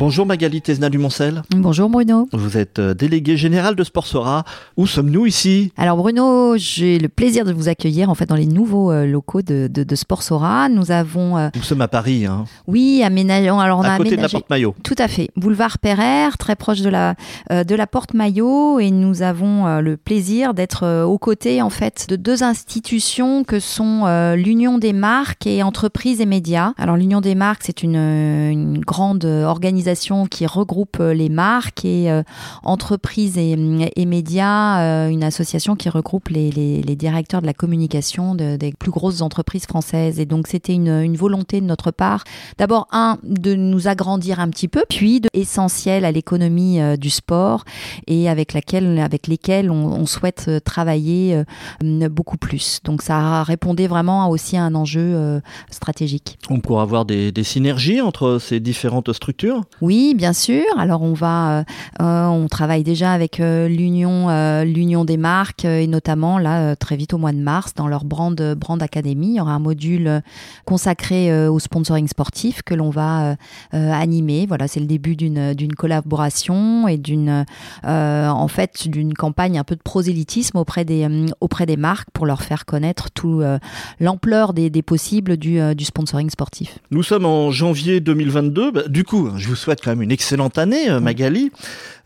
Bonjour Magali Tesna du Moncel. Bonjour Bruno. Vous êtes euh, délégué général de Sportsora. Où sommes-nous ici? Alors Bruno, j'ai le plaisir de vous accueillir en fait dans les nouveaux euh, locaux de, de, de Sportsora. Nous avons. euh... Nous sommes à Paris. Hein. Oui, aménageons. Alors on à a côté aménagé... de la Porte Maillot. Tout à fait. Boulevard Pereire, très proche de la euh, de la Porte Maillot, et nous avons euh, le plaisir d'être aux côtés en fait de deux institutions que sont l'Union des marques et entreprises et médias. Alors l'Union des marques, c'est une, une grande organisation qui regroupe euh, les marques et euh, entreprises et, et médias, euh, une association qui regroupe les, directeurs de la communication de, des plus grosses entreprises françaises. Et donc c'était une, volonté de notre part, d'abord un de nous agrandir un petit peu, puis de, essentiel à l'économie du sport et avec laquelle, avec lesquels on, souhaite travailler euh, beaucoup plus. Donc ça répondait vraiment aussi à un enjeu stratégique. On pourra avoir des synergies entre ces différentes structures? Oui, bien sûr. Alors on va, euh, on travaille déjà avec euh, l'union, euh, l'union des marques et notamment là très vite au mois de mars dans leur brand brand academy, il y aura un module consacré euh, au sponsoring sportif que l'on va euh, animer. Voilà, c'est le début d'une d'une collaboration et d'une, euh, en fait, d'une campagne un peu de prosélytisme auprès des auprès des marques pour leur faire connaître tout euh, l'ampleur des, des, possibles du, euh, du sponsoring sportif. Nous sommes en janvier 2022. Bah, du coup, je vous souhaite quand même une excellente année, euh, Magali.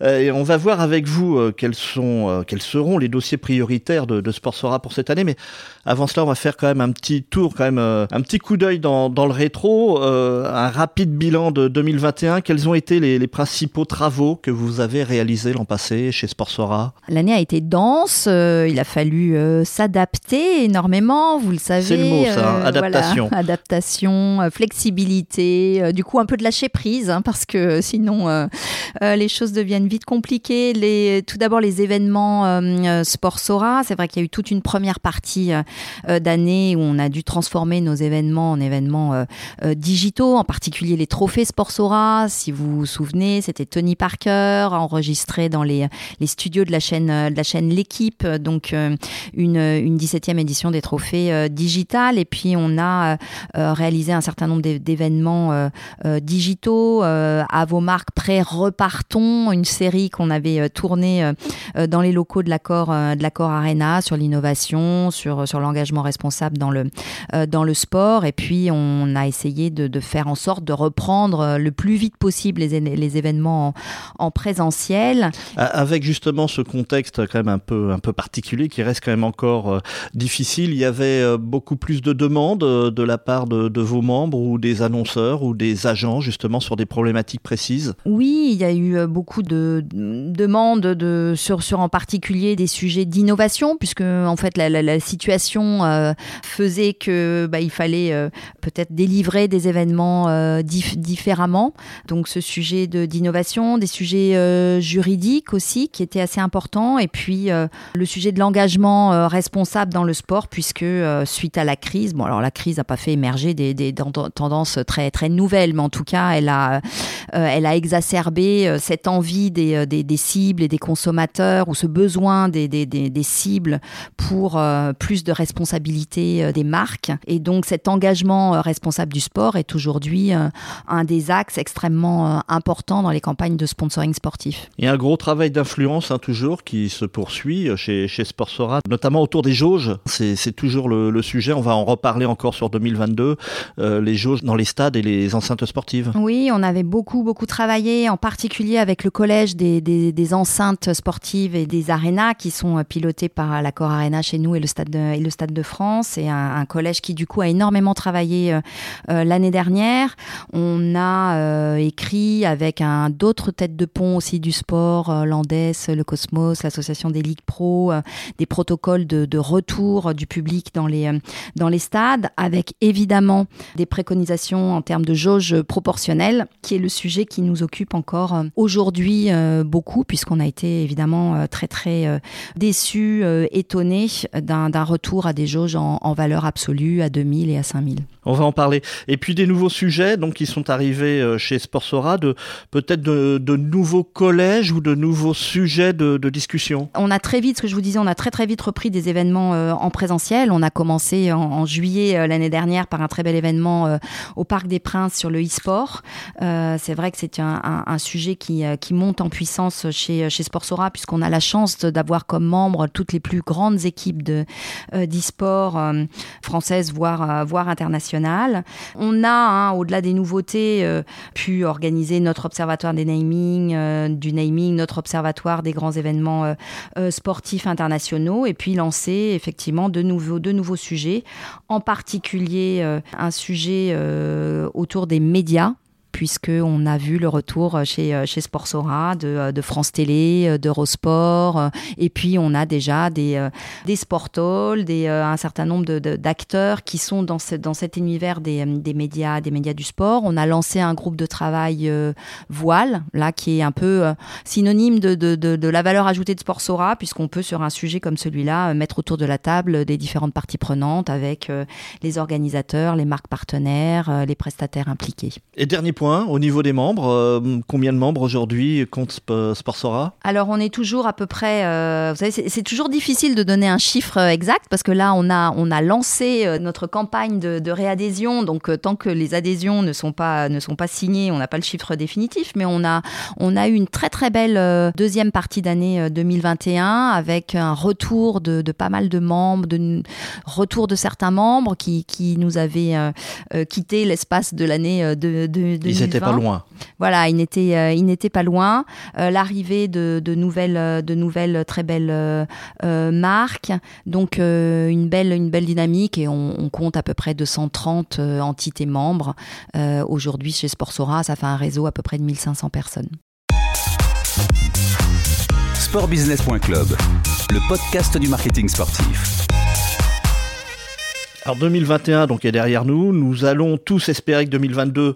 Euh, et on va voir avec vous euh, quels, sont, quels seront les dossiers prioritaires de, de Sportsora pour cette année. Mais avant cela, on va faire quand même un petit tour, quand même euh, un petit coup d'œil dans, dans, le rétro, euh, un rapide bilan de 2021. Quels ont été les, les principaux travaux que vous avez réalisés l'an passé chez Sportsora? L'année a été dense. Euh, il a fallu s'adapter énormément, vous le savez. C'est le mot, ça, hein, adaptation. Voilà, adaptation, flexibilité. du coup, un peu de lâcher prise, hein, parce que sinon, euh, les choses deviennent vite compliquées. Les, tout d'abord, les événements euh, Sportsora. C'est vrai qu'il y a eu toute une première partie euh, d'année où on a dû transformer nos événements en événements euh, digitaux, en particulier les trophées Sportsora. Si vous vous souvenez, c'était Tony Parker enregistré dans les, studios de la chaîne de la chaîne L'équipe, donc euh, une, une 17e édition des trophées euh, digitales. Et puis on a euh, réalisé un certain nombre d'événements euh, digitaux à vos marques prêt repartons, une série qu'on avait tournée dans les locaux de l'accord de l'accord Arena sur l'innovation, sur sur l'engagement responsable dans le dans le sport. Et puis on a essayé de, de, faire en sorte de reprendre le plus vite possible les, les événements en, en présentiel. Avec justement ce contexte quand même un peu un peu particulier qui reste quand même encore euh, difficile. Il y avait euh, beaucoup plus de demandes euh, de la part de, de, vos membres ou des annonceurs ou des agents justement sur des problématiques précises? Oui, il y a eu beaucoup de demandes de sur sur en particulier des sujets d'innovation puisque en fait la, la, la situation euh, faisait que bah, il fallait euh, peut-être délivrer des événements euh, dif différemment. Donc ce sujet d'innovation, des sujets euh, juridiques aussi qui étaient assez importants et puis euh, le sujet de l'engagement euh, responsable dans le sport puisque euh, suite à la crise, bon alors la crise n'a pas fait émerger des, des, tendances très très nouvelles, mais en tout cas elle a euh, elle a exacerbé euh, cette envie des, des, des, cibles et des consommateurs ou ce besoin des, des cibles pour euh, plus de responsabilité euh, des marques et donc cet engagement euh, responsable du sport est aujourd'hui euh, un des axes extrêmement importants dans les campagnes de sponsoring sportif. Il y a un gros travail d'influence hein, toujours qui se poursuit chez, chez Sportsora, notamment autour des jauges. C'est toujours le, le, sujet. On va en reparler encore sur 2022. Euh, les jauges dans les stades et les enceintes sportives. Oui, on avait beaucoup beaucoup travaillé, en particulier avec le collège des, des, des enceintes sportives et des arénas qui sont pilotés par l'accord Arena chez nous et le stade de, et le stade de France. Et un, collège qui du coup a énormément travaillé euh, l'année dernière. On a euh, écrit avec un d'autres têtes de pont aussi du sport, euh, l'Andes, le Cosmos, l'association des ligues pro, euh, des protocoles de, de, retour du public dans les dans les stades, avec évidemment des préconisations en termes de jauge proportionnelle, qui est le sujet qui nous occupe encore aujourd'hui beaucoup, puisqu'on a été évidemment très très déçus, étonnés d'un retour à des jauges en, en valeur absolue à 2000 et à 5000. On va en parler. Et puis des nouveaux sujets donc qui sont arrivés euh, chez Sportsora, de peut-être de, nouveaux collèges ou de nouveaux sujets de, discussion? On a très vite, ce que je vous disais, on a très très vite repris des événements euh, en présentiel. On a commencé en, juillet euh, l'année dernière par un très bel événement au Parc des Princes sur le e-sport. c'est vrai que c'est un, sujet qui, qui monte en puissance chez chez Sportsora puisqu'on a la chance d'avoir comme membres toutes les plus grandes équipes de d'e-sport françaises voire voire internationales on a, hein, au-delà des nouveautés, euh, pu organiser notre observatoire des naming, euh, du naming, notre observatoire des grands événements euh, sportifs internationaux, et puis lancer effectivement de nouveaux, de nouveaux sujets, en particulier un sujet autour des médias puisqu'on a vu le retour chez, chez Sportsora de, de France Télé, d'Eurosport, et puis on a déjà des, des un certain nombre d'acteurs qui sont dans, dans cet univers des, des, médias, des médias du sport. On a lancé un groupe de travail euh, voile, là, qui est un peu euh, synonyme de, de, de, la valeur ajoutée de Sportsora, puisqu'on peut, sur un sujet comme celui-là, euh, mettre autour de la table des différentes parties prenantes avec les organisateurs, les marques partenaires, les prestataires impliqués. Et dernier point, au niveau des membres. Euh, combien de membres aujourd'hui compte Sportsora? Alors on est toujours à peu près, euh, vous savez, c'est toujours difficile de donner un chiffre euh, exact parce que là on a, on a lancé notre campagne de, réadhésion, donc tant que les adhésions ne sont pas, ne sont pas signées, on n'a pas le chiffre définitif, mais on a, on a eu une très très belle deuxième partie d'année 2021 avec un retour de, pas mal de membres, de retour de certains membres qui, qui nous avaient quitté l'espace de l'année de, ils n'étaient pas loin. Voilà, ils n'étaient, euh, ils n'étaient pas loin. Euh, l'arrivée de, nouvelles, euh, de nouvelles très belles marques, donc une belle, une belle dynamique et on, compte à peu près 230 entités membres. Aujourd'hui, chez Sportsora, ça fait un réseau à peu près de 1500 personnes. Sportbusiness.club, le podcast du marketing sportif. Alors 2021 donc est derrière nous. Nous allons tous espérer que 2022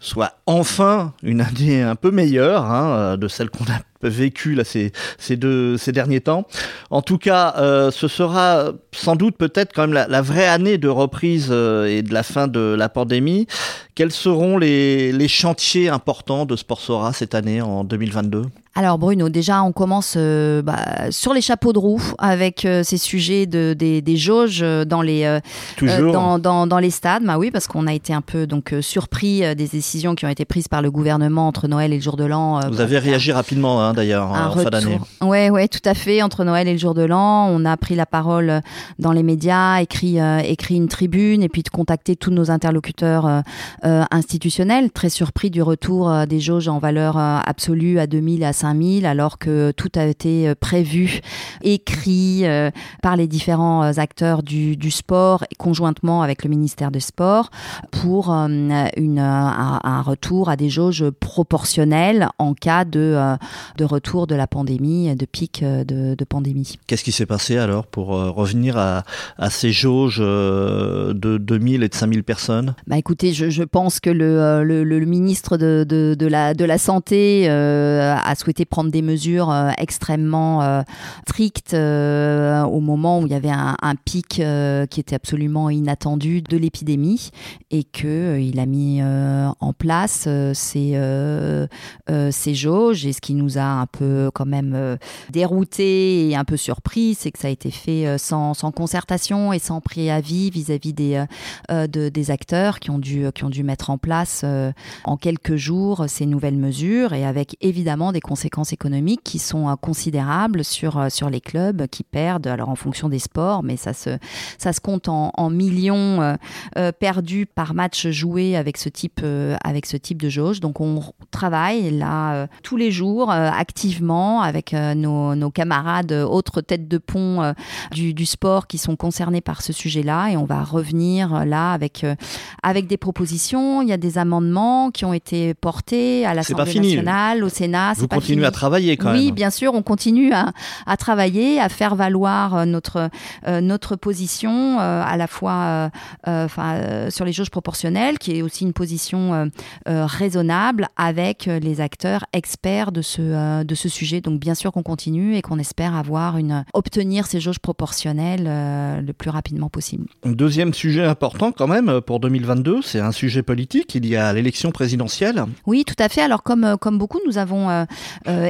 soit enfin une année un peu meilleure hein, de celle qu'on a vécu là ces, deux ces derniers temps. En tout cas, euh, ce sera sans doute peut-être quand même la, la, vraie année de reprise euh, et de la fin de la pandémie. Quels seront les, les chantiers importants de Sportsora cette année en 2022 alors Bruno, déjà on commence euh, bah, sur les chapeaux de roue avec euh, ces sujets de, des, des jauges dans les euh, dans, dans, dans, les stades. Bah oui, parce qu'on a été un peu donc surpris des décisions qui ont été prises par le gouvernement entre Noël et le jour de l'an. Vous avez réagi rapidement hein, d'ailleurs en fin d'année. Ouais, ouais, tout à fait. Entre Noël et le jour de l'an, on a pris la parole dans les médias, écrit écrit une tribune et puis de contacter tous nos interlocuteurs institutionnels. Très surpris du retour des jauges en valeur absolue à 2000 à 5000 alors que tout a été euh, prévu, écrit euh, par les différents euh, acteurs du, du sport conjointement avec le ministère des Sports pour une, un, retour à des jauges proportionnelles en cas de, de retour de la pandémie, de pic de, de pandémie. Qu'est-ce qui s'est passé alors pour revenir à, à ces jauges de 2000 et de 5000 personnes? Bah Écoutez, je, je pense que le, le, le ministre de, de, de, la, de la Santé a souhaité prendre des mesures euh, extrêmement euh, strictes euh, au moment où il y avait un, pic qui était absolument inattendu de l'épidémie et que il a mis en place ces, ces jauges. Et ce qui nous a un peu quand même dérouté et un peu surpris, c'est que ça a été fait sans, sans concertation et sans préavis vis-à-vis des, de, des acteurs qui ont, dû, qui ont dû mettre en place en quelques jours ces nouvelles mesures et avec évidemment des conséquences économiques qui sont euh, considérables sur, euh, sur les clubs qui perdent, alors en fonction des sports, mais ça se, ça se compte en, millions euh, perdus par match joué avec ce type, avec ce type de jauge. Donc on travaille là tous les jours, activement avec nos, nos, camarades, autres têtes de pont du, du, sport qui sont concernés par ce sujet-là. Et on va revenir là avec, avec des propositions. Il y a des amendements qui ont été portés à l'Assemblée nationale, au Sénat. Vous continuez à travailler quand même. Oui, bien sûr, on continue à, à travailler, à faire valoir notre, notre position à la fois sur les jauges proportionnelles, qui est aussi une position raisonnable avec les acteurs experts de ce, de ce sujet. Donc bien sûr qu'on continue et qu'on espère avoir une, obtenir ces jauges proportionnelles le plus rapidement possible. Deuxième sujet important quand même pour 2022, c'est un sujet politique. Il y a l'élection présidentielle. Oui, tout à fait. Alors comme, comme beaucoup, nous avons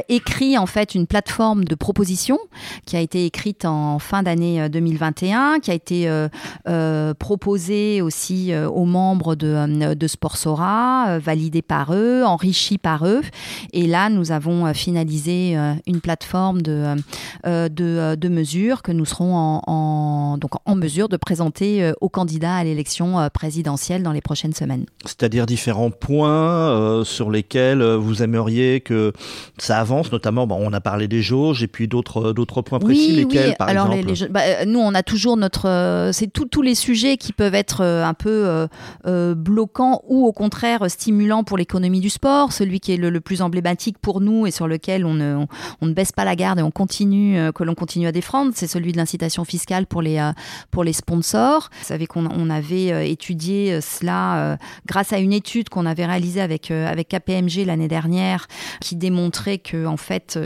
écrit en fait une plateforme de propositions qui a été écrite en fin d'année 2021, qui a été proposée aussi aux membres de, Sportsora, validée par eux, enrichie par eux. Et là, nous avons finalisé une plateforme de, de, mesures que nous serons donc en mesure de présenter aux candidats à l'élection présidentielle dans les prochaines semaines. C'est-à-dire différents points sur lesquels vous aimeriez que ça avance, notamment, bon, on a parlé des jauges et puis d'autres d'autres points précis, oui, lesquels oui. par Alors, exemple les, les, bah, Nous, on a toujours notre... c'est tous les sujets qui peuvent être un peu euh, bloquants ou au contraire stimulants pour l'économie du sport. Celui qui est le, le, plus emblématique pour nous et sur lequel on ne, on, on ne baisse pas la garde et on continue, euh, que l'on continue à défendre, c'est celui de l'incitation fiscale pour les, euh, pour les sponsors. Vous savez qu'on on avait étudié cela grâce à une étude qu'on avait réalisée avec, avec KPMG l'année dernière qui que en fait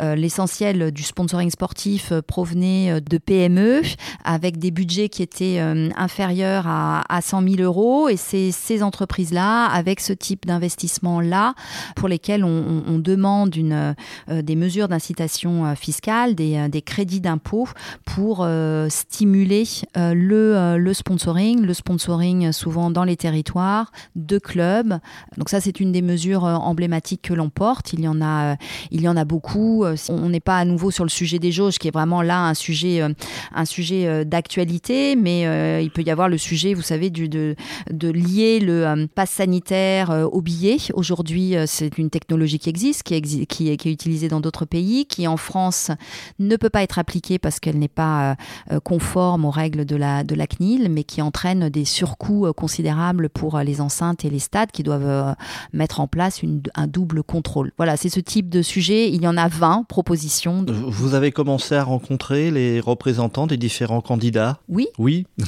l'essentiel le, le, du sponsoring sportif provenait de PME avec des budgets qui étaient inférieurs à, à 100 000 euros et c'est ces entreprises-là, avec ce type d'investissement-là, pour lesquels on, demande euh, des mesures d'incitation fiscale, des, crédits d'impôt pour euh, stimuler euh, le, le sponsoring, le sponsoring souvent dans les territoires de clubs. Donc ça, c'est une des mesures emblématiques que l'on porte. Il y en a, il y en a beaucoup. On n'est pas à nouveau sur le sujet des jauges, qui est vraiment là un sujet, un sujet d'actualité, mais il peut y avoir le sujet, vous savez, de, lier le euh, pass sanitaire euh, au billet. Aujourd'hui, euh, c'est une technologie qui existe, qui, est, utilisée dans d'autres pays, qui en France ne peut pas être appliquée parce qu'elle n'est pas conforme aux règles de la, CNIL, mais qui entraîne des surcoûts considérables pour les enceintes et les stades qui doivent mettre en place un double contrôle. Voilà, c'est ce type de sujet. Il y en a 20 propositions. Vous avez commencé à rencontrer les représentants des différents candidats? Oui. Oui.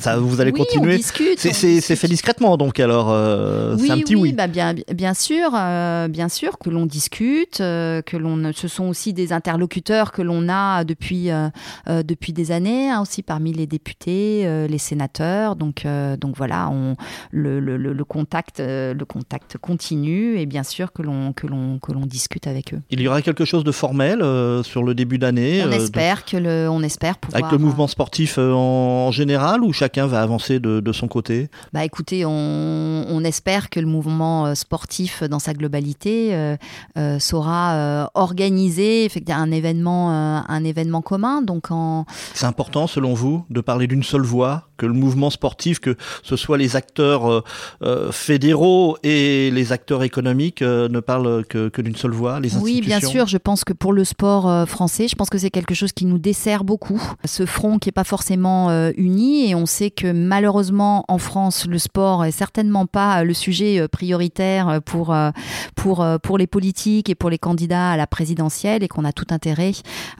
Ça, vous allez oui, continuer. C'est fait discrètement, donc alors euh, oui, c'est un petit oui. oui. Bah bien, bien sûr, euh, bien sûr que l'on discute, euh, que l'on, ce sont aussi des interlocuteurs que l'on a depuis euh, euh, depuis des années, hein, aussi parmi les députés, euh, les sénateurs. Donc donc voilà, on, le, le, le contact le contact continue et bien sûr que l'on que l'on que l'on discute avec eux. Il y aura quelque chose de formel sur le début d'année. On espère de... que le, on espère pouvoir. Avec le mouvement sportif en, en général ou chacun va avancer de, de son côté? Bah écoutez, on, on, espère que le mouvement sportif dans sa globalité euh, euh, saura euh, organiser un événement, un événement commun. Donc en... C'est important selon vous de parler d'une seule voix, que le mouvement sportif, que ce soit les acteurs fédéraux et les acteurs économiques ne parlent que, que d'une seule voix, les Oui, bien sûr. Je pense que pour le sport français, je pense que c'est quelque chose qui nous dessert beaucoup. Ce front qui est pas forcément uni et on sait que malheureusement en France, le sport est certainement pas le sujet prioritaire pour, pour, pour les politiques et pour les candidats à la présidentielle et qu'on a tout intérêt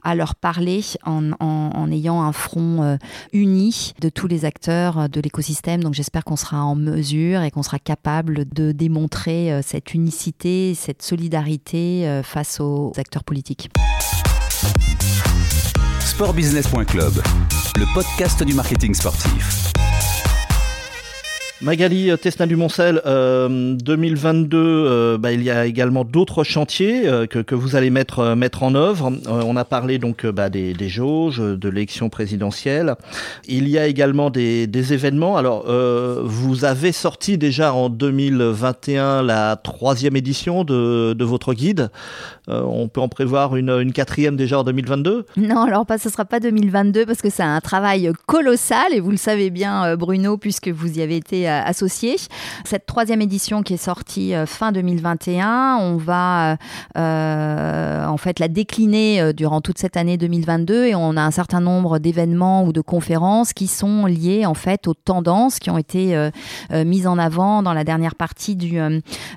à leur parler en, en, en ayant un front uni de tous les acteurs de l'écosystème. Donc j'espère qu'on sera en mesure et qu'on sera capable de démontrer cette unicité, cette solidarité face aux acteurs politiques. Sportbusiness.club, le podcast du marketing sportif. Magali Tesna du Moncel, euh, 2022, euh, bah, il y a également d'autres chantiers euh, que, que, vous allez mettre mettre en œuvre. Euh, on a parlé donc bah, des, des, jauges, de l'élection présidentielle. Il y a également des, événements. Alors, euh, vous avez sorti déjà en 2021 la troisième édition de, de votre guide. Euh, on peut en prévoir une, une, quatrième déjà en 2022 Non, alors pas, ce sera pas 2022 parce que c'est un travail colossal et vous le savez bien, Bruno, puisque vous y avez été associés. Cette troisième édition qui est sortie fin 2021, on va en fait la décliner durant toute cette année 2022 et on a un certain nombre d'événements ou de conférences qui sont liées en fait aux tendances qui ont été mises en avant dans la dernière partie du,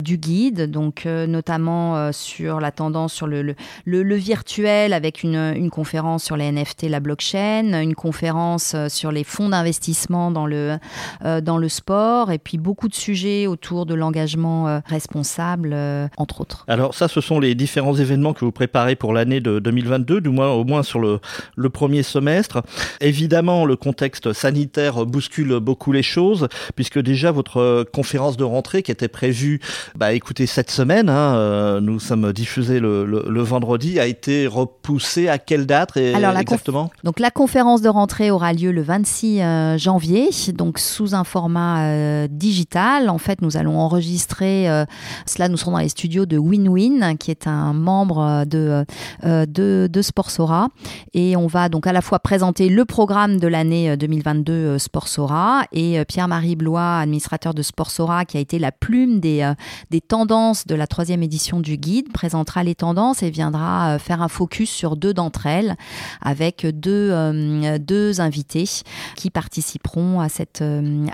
guide, donc notamment sur la tendance sur le, virtuel avec une, une conférence sur les NFT, la blockchain, une conférence sur les fonds d'investissement dans le, euh, dans le sport, et puis beaucoup de sujets autour de l'engagement euh, responsable, euh, entre autres. Alors ça, ce sont les différents événements que vous préparez pour l'année de 2022, du moins au moins sur le, le premier semestre. Évidemment, le contexte sanitaire bouscule beaucoup les choses, puisque déjà votre conférence de rentrée qui était prévue, bah écoutez, cette semaine, hein, nous sommes diffusés le, le, vendredi, a été repoussée à quelle date et Alors, exactement? Donc la conférence de rentrée aura lieu le 26 janvier, donc sous un format euh, digital. En fait, nous allons enregistrer, euh, cela nous serons dans les studios de WinWin, qui est un membre de, euh, de, de Sportsora. Et on va donc à la fois présenter le programme de l'année 2022 Sportsora et Pierre-Marie Blois, administrateur de Sportsora, qui a été la plume des, des tendances de la troisième édition du guide, présentera les tendances et viendra faire un focus sur deux d'entre elles avec deux, deux invités qui participeront à cette,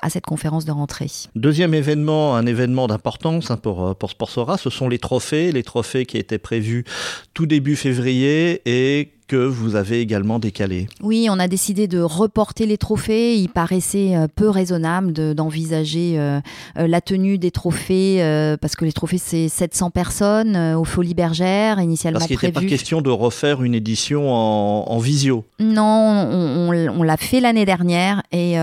à cette conférence de. Deuxième événement, un événement d'importance hein, pour, euh, pour Sportsora, ce sont les trophées, les trophées qui étaient prévus tout début février et que vous avez également décalé. Oui, on a décidé de reporter les trophées. Il paraissait euh, peu raisonnable d'envisager euh, euh, la tenue des trophées parce que les trophées c'est 700 personnes au Folies Bergères initialement parce qu'il n'était pas question de refaire une édition en, visio. Non, on, l'a fait l'année dernière et,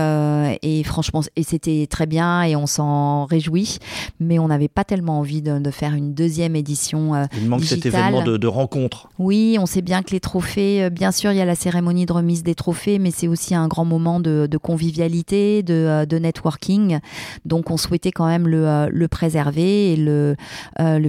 et franchement et c'était très bien et on s'en réjouit, mais on n'avait pas tellement envie de, faire une deuxième édition. Il manque cet événement de, de rencontre. Oui, on sait bien que les trophées euh, bien sûr, il y a la cérémonie de remise des trophées, mais c'est aussi un grand moment de, convivialité, euh, de, networking. Donc, on souhaitait quand même le, euh, préserver et le,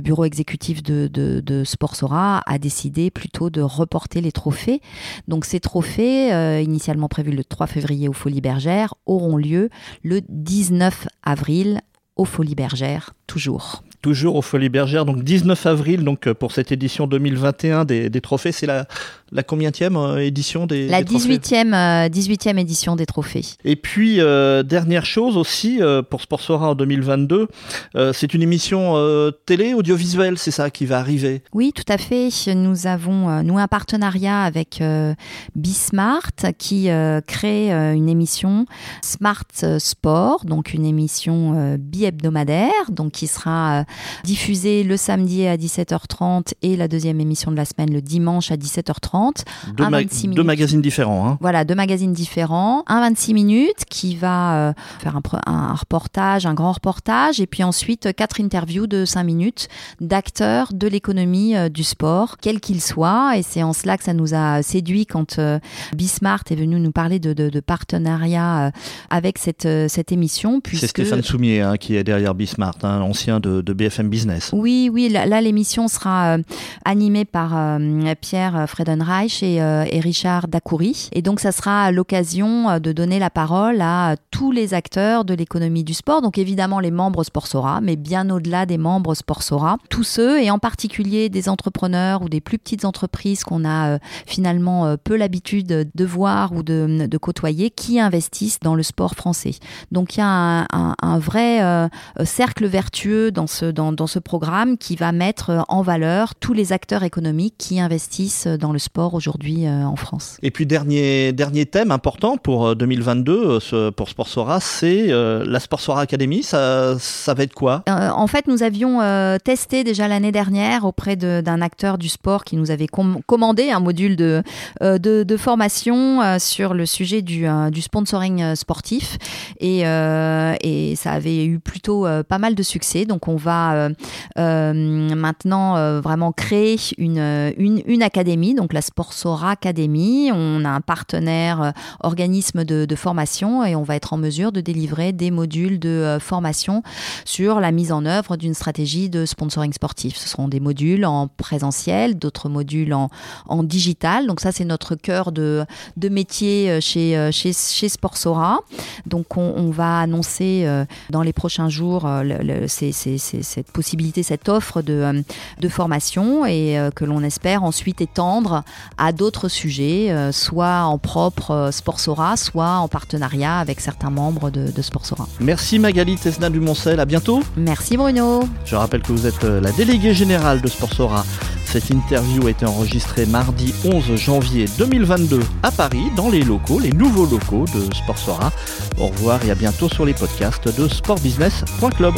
bureau exécutif de Sportsora a décidé plutôt de reporter les trophées. Donc, ces trophées, initialement prévus le 3 février aux Folies Bergères, auront lieu le 19 avril aux Folies Bergères, toujours toujours aux Folies Bergères, donc 19 avril, donc pour cette édition 2021 des, des trophées, c'est la, la combienième euh, édition des La 18e, 18e euh, édition des trophées. Et puis, euh, dernière chose aussi, pour Sportsora en 2022, c'est une émission télé, audiovisuelle, c'est ça qui va arriver? Oui, tout à fait. Nous avons, nous, un partenariat avec Bismart qui crée une émission Smart Sport, donc une émission bi-hebdomadaire, donc qui sera diffusée le samedi à 17h30 et la deuxième émission de la semaine le dimanche à 17h30 deux, magazines différents. Hein. Voilà, deux magazines différents. Un 26 minutes qui va euh, faire un, reportage, un grand reportage, et puis ensuite quatre interviews de 5 minutes d'acteurs de l'économie euh, du sport, quel qu'il soit. Et c'est en cela que ça nous a séduit quand euh, Bismart est venu nous parler de, de, partenariat avec cette, cette émission. C'est Stéphane Soumier hein, qui est derrière Bismart, hein, ancien de, BFM Business. Oui, oui, là, l'émission sera animée par Pierre Fredenreich euh, et, Richard Dacoury. Et donc, ça sera l'occasion euh, de donner la parole à tous les acteurs de l'économie du sport. Donc, évidemment, les membres Sportsora, mais bien au-delà des membres Sportsora. Tous ceux, et en particulier des entrepreneurs ou des plus petites entreprises qu'on a euh, finalement peu l'habitude de voir ou de, côtoyer, qui investissent dans le sport français. Donc, il y a un, vrai cercle vertueux dans ce, dans, dans ce programme qui va mettre en valeur tous les acteurs économiques qui investissent dans le sport aujourd'hui euh, en France. Et puis dernier, dernier thème important pour 2022 euh, euh, pour Sportsora, c'est la Sportsora Academy. Ça, ça va être quoi? En fait, nous avions testé déjà l'année dernière auprès d'un acteur du sport qui nous avait commandé un module de, de, de, formation sur le sujet du, du sponsoring sportif. Et, et ça avait eu plutôt pas mal de succès Donc on va maintenant vraiment créer une, une, académie, donc la Sportsora Academy. On a un partenaire organisme de, formation et on va être en mesure de délivrer des modules de formation sur la mise en œuvre d'une stratégie de sponsoring sportif. Ce seront des modules en présentiel, d'autres modules en, en digital. Donc ça, c'est notre cœur de, de métier chez, chez, chez Sportsora. Donc on, va annoncer euh, dans les prochains jours euh, le, cette possibilité, cette offre de, euh, de formation et que l'on espère ensuite étendre à d'autres sujets, soit en propre Sportsora, soit en partenariat avec certains membres de, de Sportsora. Merci Magali Tesna Dumoncel, à bientôt. Merci Bruno. Je rappelle que vous êtes la déléguée générale de Sportsora. Cette interview a été enregistrée mardi 11 janvier 2022 à Paris, dans les locaux, les nouveaux locaux de Sportsora. Au revoir et à bientôt sur les podcasts de sportbusiness.club.